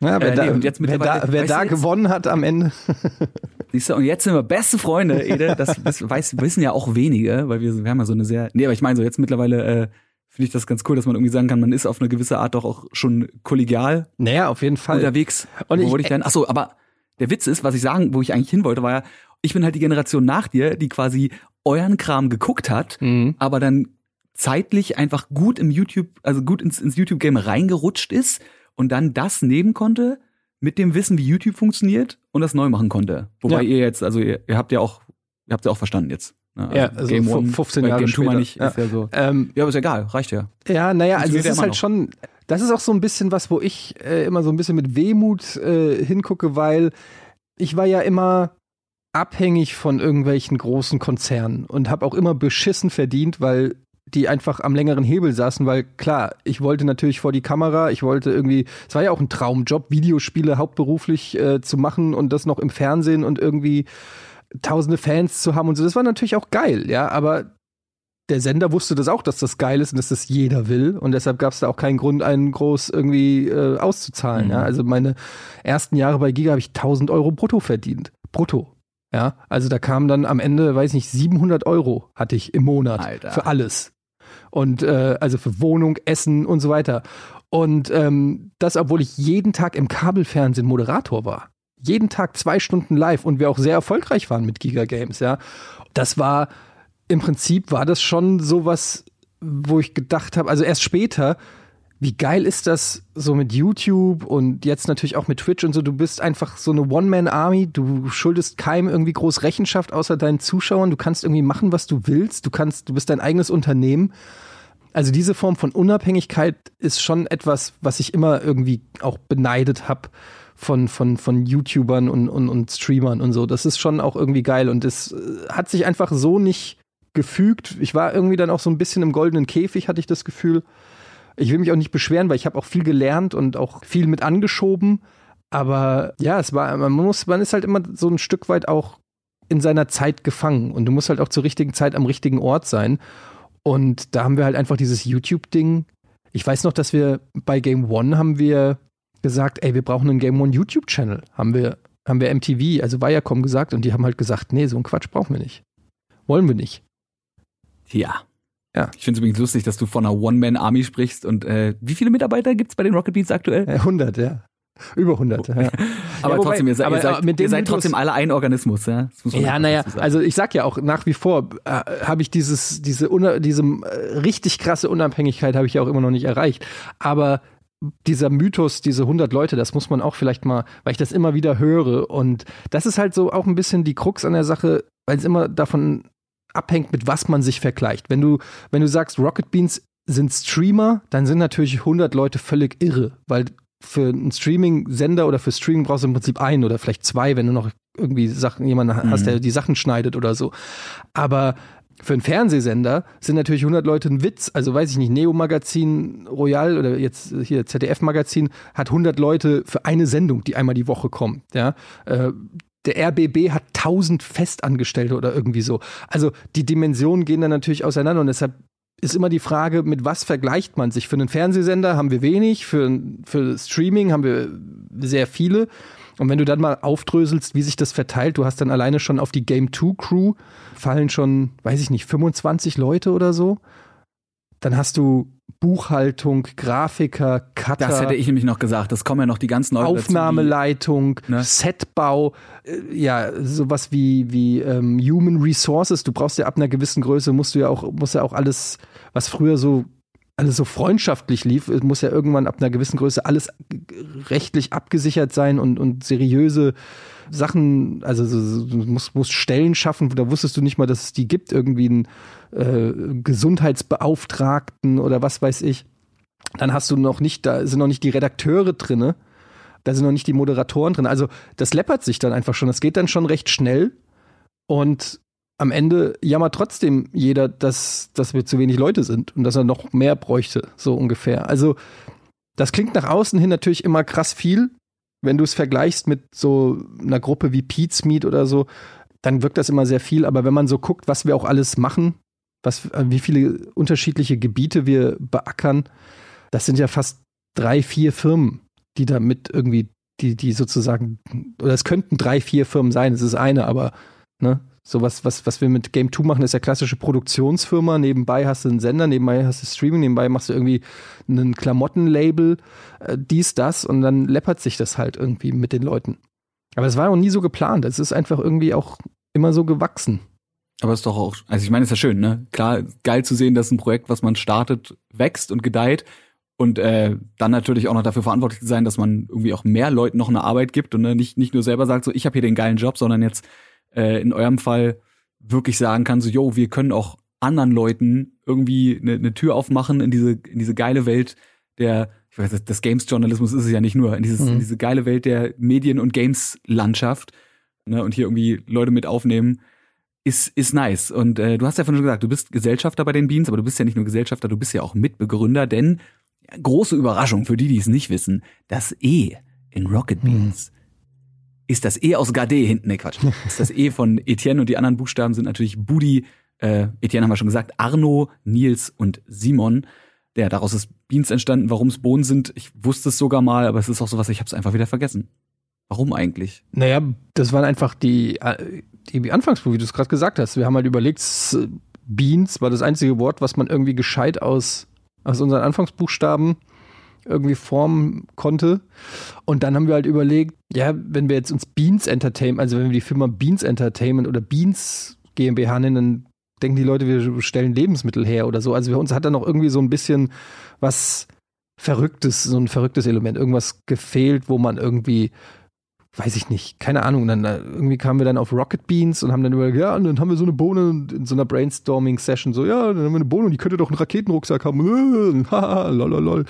Ja, wer Äh, da, nee, und jetzt wer da, wer da jetzt- gewonnen hat am Ende. Siehst du, und jetzt sind wir beste Freunde, Ede. Das, das weiß, wissen ja auch wenige, weil wir, wir haben ja so eine sehr. Nee, aber ich meine, so jetzt mittlerweile äh, finde ich das ganz cool, dass man irgendwie sagen kann, man ist auf eine gewisse Art doch auch schon kollegial Naja, auf jeden Fall. unterwegs. Und wo ich- wollte ich denn? Ach so, aber der Witz ist, was ich sagen, wo ich eigentlich hin wollte, war ja, ich bin halt die Generation nach dir, die quasi euren Kram geguckt hat, Mhm. aber dann zeitlich einfach gut im YouTube, also gut ins, ins YouTube-Game reingerutscht ist und dann das nehmen konnte mit dem Wissen, wie YouTube funktioniert und das neu machen konnte. Wobei Ja. ihr jetzt, also ihr, ihr habt ja auch, ihr habt ja auch verstanden jetzt. ne? Ja, also fu- 15 bei Jahre Game 2 meine ich, später. ist ja so. Ähm, Ja, aber ist egal, reicht ja. ja, naja, also es ja ist halt noch. schon, das ist auch so ein bisschen was, wo ich äh, immer so ein bisschen mit Wehmut äh, hingucke, weil ich war ja immer abhängig von irgendwelchen großen Konzernen und habe auch immer beschissen verdient, weil die einfach am längeren Hebel saßen, weil klar, ich wollte natürlich vor die Kamera, ich wollte irgendwie, es war ja auch ein Traumjob, Videospiele hauptberuflich äh, zu machen und das noch im Fernsehen und irgendwie tausende Fans zu haben und so. Das war natürlich auch geil, ja, aber der Sender wusste das auch, dass das geil ist und dass das jeder will. Und deshalb gab es da auch keinen Grund, einen groß irgendwie äh, auszuzahlen. Mhm. Ja? Also meine ersten Jahre bei Giga habe ich 1000 Euro brutto verdient. Brutto. Ja, also da kam dann am Ende, weiß nicht, 700 Euro hatte ich im Monat Alter. für alles. Und äh, also für Wohnung, Essen und so weiter. Und ähm, das, obwohl ich jeden Tag im Kabelfernsehen Moderator war. Jeden Tag zwei Stunden live und wir auch sehr erfolgreich waren mit Giga Games, ja. Das war im Prinzip war das schon sowas, wo ich gedacht habe, also erst später, wie geil ist das so mit YouTube und jetzt natürlich auch mit Twitch und so, du bist einfach so eine One-Man-Army, du schuldest keinem irgendwie groß Rechenschaft außer deinen Zuschauern, du kannst irgendwie machen, was du willst, du kannst, du bist dein eigenes Unternehmen. Also diese Form von Unabhängigkeit ist schon etwas, was ich immer irgendwie auch beneidet habe von, von, von YouTubern und, und, und Streamern und so. Das ist schon auch irgendwie geil und es äh, hat sich einfach so nicht gefügt. Ich war irgendwie dann auch so ein bisschen im goldenen Käfig, hatte ich das Gefühl. Ich will mich auch nicht beschweren, weil ich habe auch viel gelernt und auch viel mit angeschoben. Aber ja, es war, man muss, man ist halt immer so ein Stück weit auch in seiner Zeit gefangen und du musst halt auch zur richtigen Zeit am richtigen Ort sein. Und da haben wir halt einfach dieses YouTube-Ding. Ich weiß noch, dass wir bei Game One haben wir gesagt, ey, wir brauchen einen Game One YouTube-Channel. Haben wir, haben wir MTV, also Viacom gesagt und die haben halt gesagt, nee, so einen Quatsch brauchen wir nicht. Wollen wir nicht. Ja. Ja. Ich finde es übrigens lustig, dass du von einer One-Man-Army sprichst. Und äh, wie viele Mitarbeiter gibt es bei den Rocket Beats aktuell? 100, ja. Über 100, ja. aber ja, wobei, trotzdem, ihr, seid, aber, ihr seid, mit ihr seid trotzdem alle ein Organismus, ja? ja, naja, also ich sag ja auch nach wie vor, äh, habe ich dieses, diese, diese äh, richtig krasse Unabhängigkeit habe ich ja auch immer noch nicht erreicht. Aber dieser Mythos, diese 100 Leute, das muss man auch vielleicht mal, weil ich das immer wieder höre. Und das ist halt so auch ein bisschen die Krux an der Sache, weil es immer davon abhängt, mit was man sich vergleicht. Wenn du, wenn du sagst, Rocket Beans sind Streamer, dann sind natürlich 100 Leute völlig irre, weil für einen Streaming-Sender oder für Streaming brauchst du im Prinzip einen oder vielleicht zwei, wenn du noch irgendwie Sachen, jemanden mhm. hast, der die Sachen schneidet oder so. Aber für einen Fernsehsender sind natürlich 100 Leute ein Witz. Also weiß ich nicht, Neo Magazin Royal oder jetzt hier ZDF Magazin hat 100 Leute für eine Sendung, die einmal die Woche kommt. Ja, äh, der RBB hat 1000 Festangestellte oder irgendwie so. Also die Dimensionen gehen dann natürlich auseinander und deshalb ist immer die Frage, mit was vergleicht man sich? Für einen Fernsehsender haben wir wenig, für, für Streaming haben wir sehr viele. Und wenn du dann mal aufdröselst, wie sich das verteilt, du hast dann alleine schon auf die Game 2 Crew fallen schon, weiß ich nicht, 25 Leute oder so. Dann hast du Buchhaltung, Grafiker, Cutter. Das hätte ich nämlich noch gesagt. Das kommen ja noch die ganzen Leute Aufnahmeleitung, dazu, ne? Setbau, äh, ja, sowas wie, wie ähm, Human Resources. Du brauchst ja ab einer gewissen Größe, musst du ja auch, musst ja auch alles, was früher so alles so freundschaftlich lief, muss ja irgendwann ab einer gewissen Größe alles rechtlich abgesichert sein und, und seriöse Sachen, also du musst, musst Stellen schaffen, da wusstest du nicht mal, dass es die gibt, irgendwie einen äh, Gesundheitsbeauftragten oder was weiß ich. Dann hast du noch nicht, da sind noch nicht die Redakteure drinne, da sind noch nicht die Moderatoren drin. Also das läppert sich dann einfach schon. Das geht dann schon recht schnell und am Ende jammert trotzdem jeder, dass, dass wir zu wenig Leute sind und dass er noch mehr bräuchte, so ungefähr. Also, das klingt nach außen hin natürlich immer krass viel. Wenn du es vergleichst mit so einer Gruppe wie Pete's Meet oder so, dann wirkt das immer sehr viel. Aber wenn man so guckt, was wir auch alles machen, was, wie viele unterschiedliche Gebiete wir beackern, das sind ja fast drei, vier Firmen, die damit irgendwie, die, die sozusagen, oder es könnten drei, vier Firmen sein, es ist eine, aber ne, so was, was, was wir mit Game 2 machen, ist ja klassische Produktionsfirma. Nebenbei hast du einen Sender, nebenbei hast du Streaming, nebenbei machst du irgendwie einen Klamottenlabel, äh, dies, das und dann läppert sich das halt irgendwie mit den Leuten. Aber es war auch nie so geplant. Es ist einfach irgendwie auch immer so gewachsen. Aber es ist doch auch, also ich meine, es ist ja schön, ne? Klar, geil zu sehen, dass ein Projekt, was man startet, wächst und gedeiht. Und äh, dann natürlich auch noch dafür verantwortlich zu sein, dass man irgendwie auch mehr Leuten noch eine Arbeit gibt und ne, nicht, nicht nur selber sagt, so ich habe hier den geilen Job, sondern jetzt äh, in eurem Fall wirklich sagen kann, so, yo, wir können auch anderen Leuten irgendwie eine, eine Tür aufmachen in diese, in diese geile Welt der, ich weiß, des Games-Journalismus ist es ja nicht nur, in, dieses, mhm. in diese geile Welt der Medien- und Games-Landschaft, ne, und hier irgendwie Leute mit aufnehmen, ist, ist nice. Und äh, du hast ja vorhin schon gesagt, du bist Gesellschafter bei den Beans, aber du bist ja nicht nur Gesellschafter, du bist ja auch Mitbegründer, denn ja, große Überraschung für die, die es nicht wissen, das E in Rocket mhm. Beans ist das E aus Gade hinten, ne Quatsch, ist das E von Etienne und die anderen Buchstaben sind natürlich Budi, Äh, Etienne haben wir schon gesagt, Arno, Nils und Simon. Ja, daraus ist Beans entstanden. Warum es Bohnen sind, ich wusste es sogar mal, aber es ist auch sowas, ich habe es einfach wieder vergessen. Warum eigentlich? Naja, das waren einfach die, äh, die Anfangspunkte, wie du es gerade gesagt hast. Wir haben halt überlegt, Beans war das einzige Wort, was man irgendwie gescheit aus, aus unseren Anfangsbuchstaben irgendwie formen konnte. Und dann haben wir halt überlegt, ja, wenn wir jetzt uns Beans Entertainment, also wenn wir die Firma Beans Entertainment oder Beans GmbH nennen, dann denken die Leute, wir stellen Lebensmittel her oder so. Also für uns hat da noch irgendwie so ein bisschen was Verrücktes, so ein verrücktes Element, irgendwas gefehlt, wo man irgendwie weiß ich nicht, keine Ahnung. Dann äh, irgendwie kamen wir dann auf Rocket Beans und haben dann überlegt, ja, und dann haben wir so eine Bohne in so einer Brainstorming-Session, so, ja, dann haben wir eine Bohne und die könnte doch einen Raketenrucksack haben. Haha, lololol.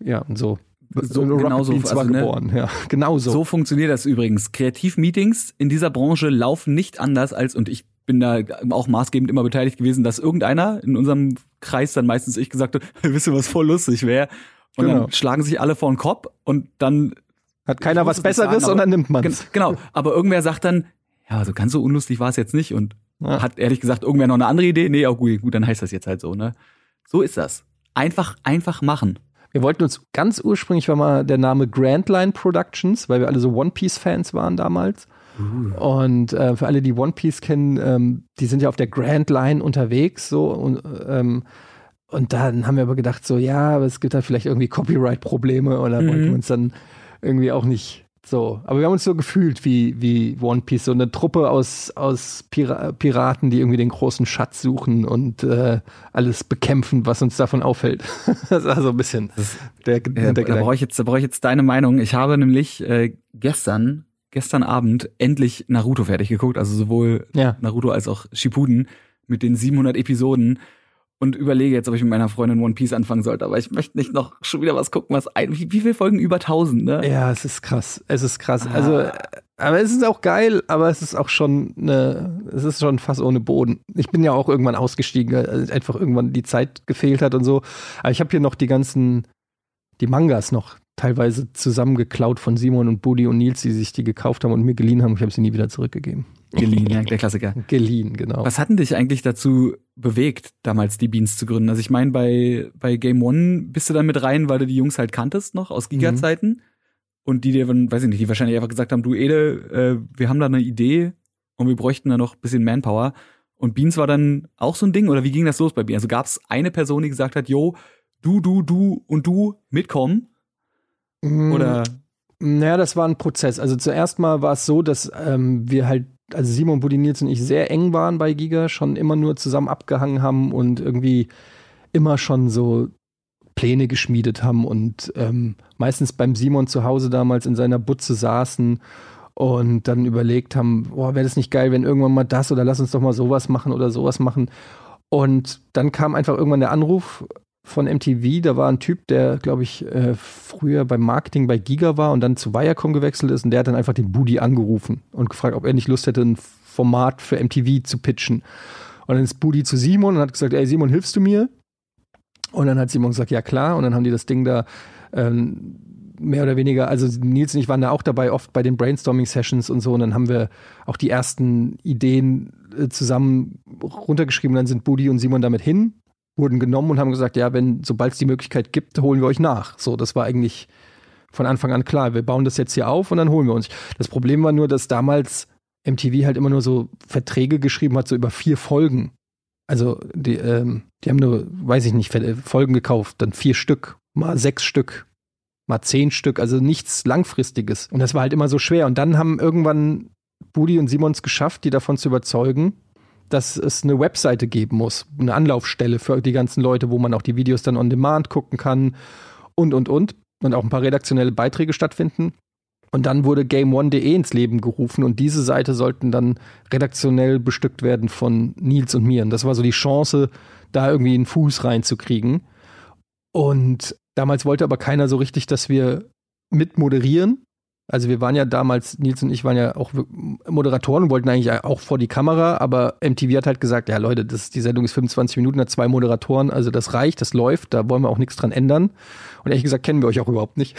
Ja, und so. So, genau so, also, ne, geboren. Ja, genau so. So funktioniert das übrigens. Kreativmeetings in dieser Branche laufen nicht anders als, und ich bin da auch maßgebend immer beteiligt gewesen, dass irgendeiner in unserem Kreis dann meistens ich gesagt hat, wisst ihr, was voll lustig wäre? Und genau. dann schlagen sich alle vor den Kopf und dann hat keiner was Besseres, sagen, sondern nimmt man Genau, aber irgendwer sagt dann, ja, also ganz so unlustig war es jetzt nicht und ja. hat ehrlich gesagt irgendwer noch eine andere Idee? Nee, auch gut, gut, dann heißt das jetzt halt so, ne? So ist das. Einfach, einfach machen. Wir wollten uns ganz ursprünglich war mal der Name Grandline Productions, weil wir alle so One Piece Fans waren damals. Uh. Und äh, für alle, die One Piece kennen, ähm, die sind ja auf der Grand Line unterwegs, so und ähm, und dann haben wir aber gedacht, so ja, aber es gibt da vielleicht irgendwie Copyright-Probleme oder mhm. wollten wir uns dann irgendwie auch nicht so. Aber wir haben uns so gefühlt wie, wie One Piece, so eine Truppe aus, aus Pira Piraten, die irgendwie den großen Schatz suchen und äh, alles bekämpfen, was uns davon auffällt. das war so ein bisschen der, äh, der Da brauche ich, jetzt, da brauch ich jetzt deine Meinung. Ich habe nämlich äh, gestern, gestern Abend endlich Naruto fertig geguckt, also sowohl ja. Naruto als auch Shippuden mit den 700 Episoden und überlege jetzt, ob ich mit meiner Freundin One Piece anfangen sollte. Aber ich möchte nicht noch schon wieder was gucken, was ein. Wie, wie viele Folgen? Über 1000, ne? Ja, es ist krass. Es ist krass. Ah. Also, aber es ist auch geil, aber es ist auch schon eine, es ist schon fast ohne Boden. Ich bin ja auch irgendwann ausgestiegen, weil einfach irgendwann die Zeit gefehlt hat und so. Aber ich habe hier noch die ganzen, die Mangas noch teilweise zusammengeklaut von Simon und Buddy und Nils, die sich die gekauft haben und mir geliehen haben. Ich habe sie nie wieder zurückgegeben. Geliehen, ja, der Klassiker. Geliehen, genau. Was hatten dich eigentlich dazu bewegt, damals die Beans zu gründen? Also ich meine, bei, bei Game One bist du dann mit rein, weil du die Jungs halt kanntest noch aus Giga-Zeiten mhm. und die dir, weiß ich nicht, die wahrscheinlich einfach gesagt haben, du Ede, äh, wir haben da eine Idee und wir bräuchten da noch ein bisschen Manpower. Und Beans war dann auch so ein Ding oder wie ging das los bei Beans? Also gab es eine Person, die gesagt hat, yo, du, du, du und du mitkommen? Mhm. Oder? Naja, das war ein Prozess. Also zuerst mal war es so, dass ähm, wir halt also Simon Budinils und ich sehr eng waren bei Giga, schon immer nur zusammen abgehangen haben und irgendwie immer schon so Pläne geschmiedet haben und ähm, meistens beim Simon zu Hause damals in seiner Butze saßen und dann überlegt haben, boah, wäre das nicht geil, wenn irgendwann mal das oder lass uns doch mal sowas machen oder sowas machen. Und dann kam einfach irgendwann der Anruf von MTV. Da war ein Typ, der, glaube ich, äh, früher beim Marketing bei Giga war und dann zu Viacom gewechselt ist. Und der hat dann einfach den Budi angerufen und gefragt, ob er nicht Lust hätte, ein Format für MTV zu pitchen. Und dann ist Budi zu Simon und hat gesagt, ey Simon, hilfst du mir? Und dann hat Simon gesagt, ja klar. Und dann haben die das Ding da ähm, mehr oder weniger, also Nils und ich waren da auch dabei, oft bei den Brainstorming-Sessions und so. Und dann haben wir auch die ersten Ideen äh, zusammen runtergeschrieben. Dann sind Budi und Simon damit hin wurden genommen und haben gesagt, ja, wenn, sobald es die Möglichkeit gibt, holen wir euch nach. So, das war eigentlich von Anfang an klar. Wir bauen das jetzt hier auf und dann holen wir uns. Das Problem war nur, dass damals MTV halt immer nur so Verträge geschrieben hat, so über vier Folgen. Also die, ähm, die haben nur, weiß ich nicht, Folgen gekauft, dann vier Stück, mal sechs Stück, mal zehn Stück, also nichts Langfristiges. Und das war halt immer so schwer. Und dann haben irgendwann Budi und Simons geschafft, die davon zu überzeugen, dass es eine Webseite geben muss, eine Anlaufstelle für die ganzen Leute, wo man auch die Videos dann on demand gucken kann und, und, und. Und auch ein paar redaktionelle Beiträge stattfinden. Und dann wurde GameOne.de ins Leben gerufen und diese Seite sollten dann redaktionell bestückt werden von Nils und mir. Und das war so die Chance, da irgendwie einen Fuß reinzukriegen. Und damals wollte aber keiner so richtig, dass wir mitmoderieren. Also wir waren ja damals, Nils und ich waren ja auch Moderatoren wollten eigentlich auch vor die Kamera, aber MTV hat halt gesagt, ja Leute, das, die Sendung ist 25 Minuten, hat zwei Moderatoren, also das reicht, das läuft, da wollen wir auch nichts dran ändern. Und ehrlich gesagt kennen wir euch auch überhaupt nicht.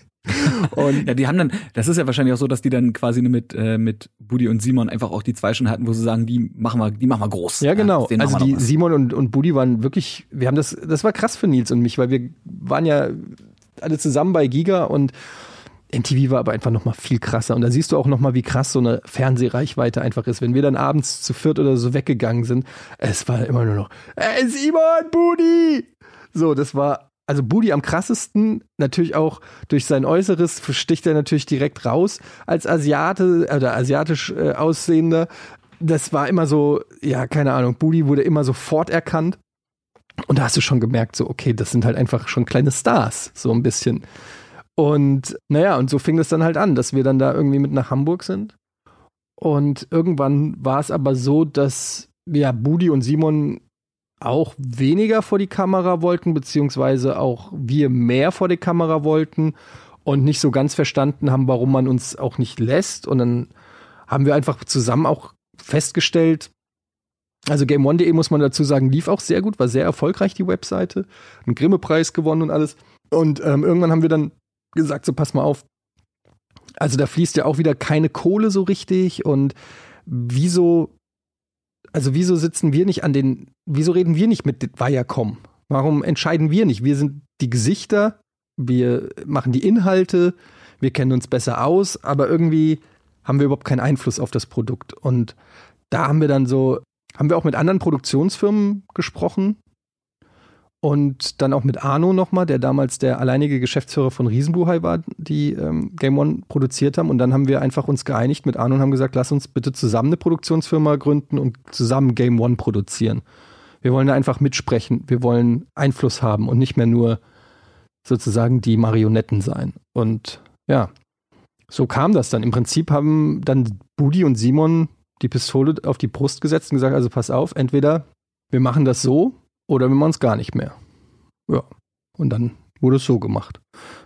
und ja, die haben dann, das ist ja wahrscheinlich auch so, dass die dann quasi mit äh, mit Budi und Simon einfach auch die zwei schon hatten, wo sie sagen, die machen wir, die machen wir groß. Ja, genau. Ja, also die Simon und und Budi waren wirklich, wir haben das, das war krass für Nils und mich, weil wir waren ja alle zusammen bei Giga und MTV war aber einfach noch mal viel krasser und da siehst du auch noch mal, wie krass so eine Fernsehreichweite einfach ist. Wenn wir dann abends zu viert oder so weggegangen sind, es war immer nur noch, ey Simon, Budi! So, das war also Budi am krassesten, natürlich auch durch sein Äußeres sticht er natürlich direkt raus als Asiate oder asiatisch äh, aussehender. Das war immer so, ja, keine Ahnung, Budi wurde immer sofort erkannt. Und da hast du schon gemerkt, so, okay, das sind halt einfach schon kleine Stars, so ein bisschen. Und naja, und so fing es dann halt an, dass wir dann da irgendwie mit nach Hamburg sind. Und irgendwann war es aber so, dass ja, Budi und Simon auch weniger vor die Kamera wollten, beziehungsweise auch wir mehr vor die Kamera wollten und nicht so ganz verstanden haben, warum man uns auch nicht lässt. Und dann haben wir einfach zusammen auch festgestellt, also GameOne.de muss man dazu sagen, lief auch sehr gut, war sehr erfolgreich, die Webseite. Einen Grimme-Preis gewonnen und alles. Und ähm, irgendwann haben wir dann gesagt, so pass mal auf. Also da fließt ja auch wieder keine Kohle so richtig und wieso also wieso sitzen wir nicht an den, wieso reden wir nicht mit Viacom? Warum entscheiden wir nicht? Wir sind die Gesichter, wir machen die Inhalte, wir kennen uns besser aus, aber irgendwie haben wir überhaupt keinen Einfluss auf das Produkt. Und da haben wir dann so, haben wir auch mit anderen Produktionsfirmen gesprochen, und dann auch mit Arno nochmal, der damals der alleinige Geschäftsführer von Riesenbuhai war, die ähm, Game One produziert haben. Und dann haben wir einfach uns geeinigt mit Arno und haben gesagt, lass uns bitte zusammen eine Produktionsfirma gründen und zusammen Game One produzieren. Wir wollen da einfach mitsprechen, wir wollen Einfluss haben und nicht mehr nur sozusagen die Marionetten sein. Und ja, so kam das dann. Im Prinzip haben dann Budi und Simon die Pistole auf die Brust gesetzt und gesagt, also pass auf, entweder wir machen das so, oder wir machen es gar nicht mehr. Ja. Und dann wurde es so gemacht.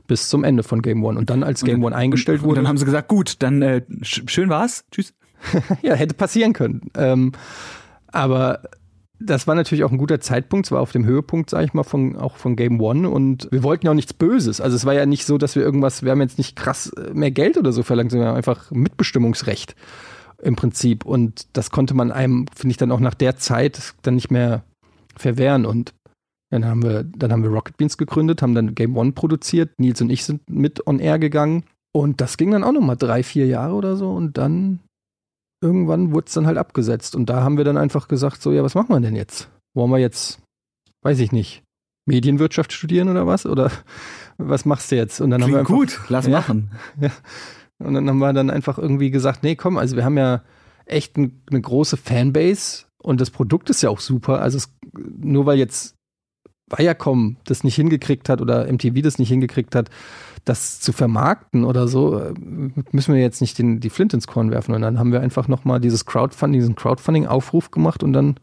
Bis zum Ende von Game One. Und dann, als Game One eingestellt und, wurde. Und dann haben sie gesagt, gut, dann äh, schön war's. Tschüss. ja, hätte passieren können. Ähm, aber das war natürlich auch ein guter Zeitpunkt. Es war auf dem Höhepunkt, sag ich mal, von, auch von Game One. Und wir wollten ja auch nichts Böses. Also es war ja nicht so, dass wir irgendwas, wir haben jetzt nicht krass äh, mehr Geld oder so verlangt, sondern einfach Mitbestimmungsrecht im Prinzip. Und das konnte man einem, finde ich, dann auch nach der Zeit dann nicht mehr verwehren. Und dann haben wir, dann haben wir Rocket Beans gegründet, haben dann Game One produziert. Nils und ich sind mit on air gegangen. Und das ging dann auch nochmal drei, vier Jahre oder so. Und dann irgendwann wurde es dann halt abgesetzt. Und da haben wir dann einfach gesagt: So, ja, was machen wir denn jetzt? Wollen wir jetzt, weiß ich nicht, Medienwirtschaft studieren oder was? Oder was machst du jetzt? Und dann Klingt haben wir einfach, gut, lass ja, machen. Ja. Und dann haben wir dann einfach irgendwie gesagt: Nee, komm, also wir haben ja echt ein, eine große Fanbase und das Produkt ist ja auch super. Also es, nur weil jetzt Viacom das nicht hingekriegt hat oder MTV das nicht hingekriegt hat, das zu vermarkten oder so, äh, müssen wir jetzt nicht den, die Flint ins Korn werfen. Und dann haben wir einfach nochmal dieses Crowdfunding, diesen Crowdfunding-Aufruf gemacht und dann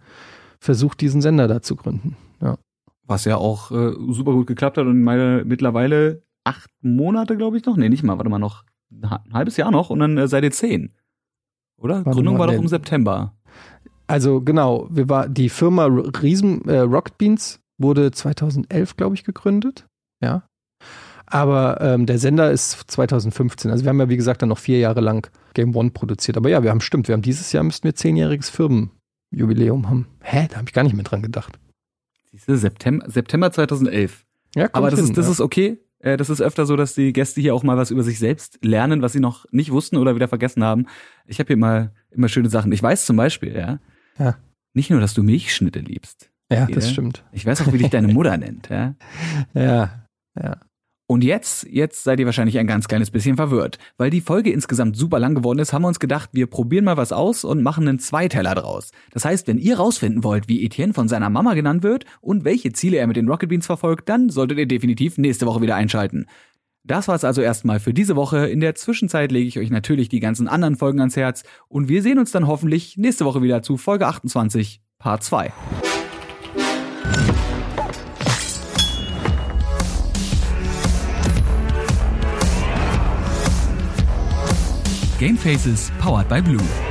versucht, diesen Sender da zu gründen. Ja. Was ja auch äh, super gut geklappt hat und meine mittlerweile acht Monate, glaube ich, noch. Nee, nicht mal, warte mal noch. Ein halbes Jahr noch und dann äh, seid ihr zehn. Oder? Warte Gründung mal, war doch im September. Also genau, wir war die Firma Riesen äh, Rocket Beans wurde 2011, glaube ich, gegründet. Ja. Aber ähm, der Sender ist 2015. Also wir haben ja, wie gesagt, dann noch vier Jahre lang Game One produziert. Aber ja, wir haben stimmt, wir haben dieses Jahr müssten wir zehnjähriges Firmenjubiläum haben. Hä, da habe ich gar nicht mehr dran gedacht. Siehste, September, September 2011. Ja, Aber das, hin, ist, das ja. ist okay. Äh, das ist öfter so, dass die Gäste hier auch mal was über sich selbst lernen, was sie noch nicht wussten oder wieder vergessen haben. Ich habe hier mal immer schöne Sachen. Ich weiß zum Beispiel, ja, ja. Nicht nur, dass du Milchschnitte liebst. Ja, okay, das stimmt. Ich weiß auch, wie dich deine Mutter nennt, ja. Ja, ja. Und jetzt, jetzt seid ihr wahrscheinlich ein ganz kleines bisschen verwirrt. Weil die Folge insgesamt super lang geworden ist, haben wir uns gedacht, wir probieren mal was aus und machen einen Zweiteiler draus. Das heißt, wenn ihr rausfinden wollt, wie Etienne von seiner Mama genannt wird und welche Ziele er mit den Rocket Beans verfolgt, dann solltet ihr definitiv nächste Woche wieder einschalten. Das war's also erstmal für diese Woche. In der Zwischenzeit lege ich euch natürlich die ganzen anderen Folgen ans Herz und wir sehen uns dann hoffentlich nächste Woche wieder zu Folge 28, Part 2. Gamefaces powered by Blue.